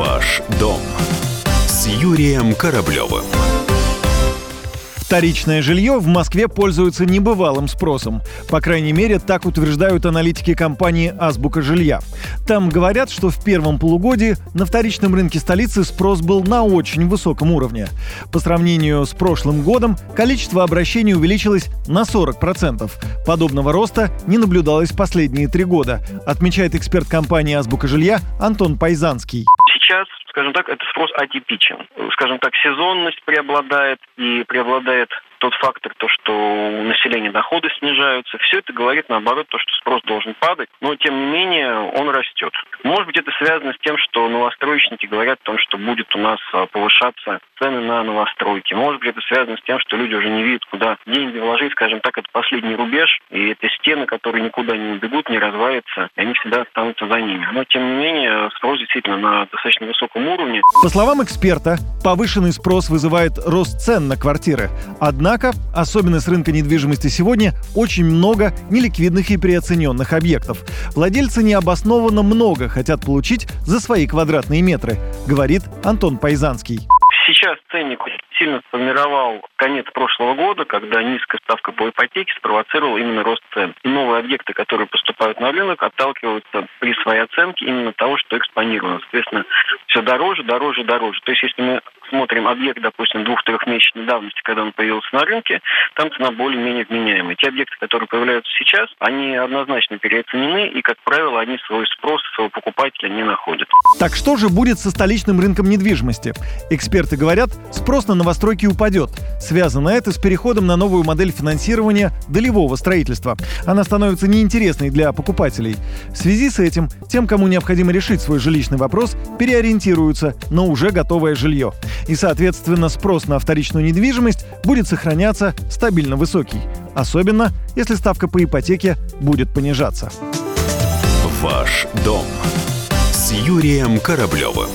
Ваш дом с Юрием Кораблевым. Вторичное жилье в Москве пользуется небывалым спросом. По крайней мере, так утверждают аналитики компании «Азбука жилья». Там говорят, что в первом полугодии на вторичном рынке столицы спрос был на очень высоком уровне. По сравнению с прошлым годом количество обращений увеличилось на 40%. Подобного роста не наблюдалось последние три года, отмечает эксперт компании «Азбука жилья» Антон Пайзанский сейчас, скажем так, это спрос атипичен. Скажем так, сезонность преобладает и преобладает тот фактор, то, что у населения доходы снижаются, все это говорит наоборот то, что спрос должен падать, но тем не менее он растет. Может быть, это связано с тем, что новостройщики говорят что будет у нас а, повышаться цены на новостройки. Может быть, это связано с тем, что люди уже не видят, куда деньги вложить, скажем так, это последний рубеж, и это стены, которые никуда не убегут, не развалятся, и они всегда останутся за ними. Но, тем не менее, спрос действительно на достаточно высоком уровне. По словам эксперта, повышенный спрос вызывает рост цен на квартиры. Однако Однако, особенность рынка недвижимости сегодня, очень много неликвидных и переоцененных объектов. Владельцы необоснованно много хотят получить за свои квадратные метры, говорит Антон Пайзанский. Сейчас ценник сильно сформировал конец прошлого года, когда низкая ставка по ипотеке спровоцировала именно рост цен. Новые объекты, которые поступают на рынок, отталкиваются при своей оценке именно того, что экспонировано. Соответственно, все дороже, дороже, дороже. То есть, если мы смотрим объект, допустим, двух-трехмесячной давности, когда он появился на рынке, там цена более-менее вменяемая. Те объекты, которые появляются сейчас, они однозначно переоценены, и, как правило, они свой спрос, своего покупателя не находят. Так что же будет со столичным рынком недвижимости? Эксперты говорят, спрос на новостройки упадет. Связано это с переходом на новую модель финансирования долевого строительства. Она становится неинтересной для покупателей. В связи с этим, тем, кому необходимо решить свой жилищный вопрос, переориентируются на уже готовое жилье и, соответственно, спрос на вторичную недвижимость будет сохраняться стабильно высокий. Особенно, если ставка по ипотеке будет понижаться. Ваш дом с Юрием Кораблевым.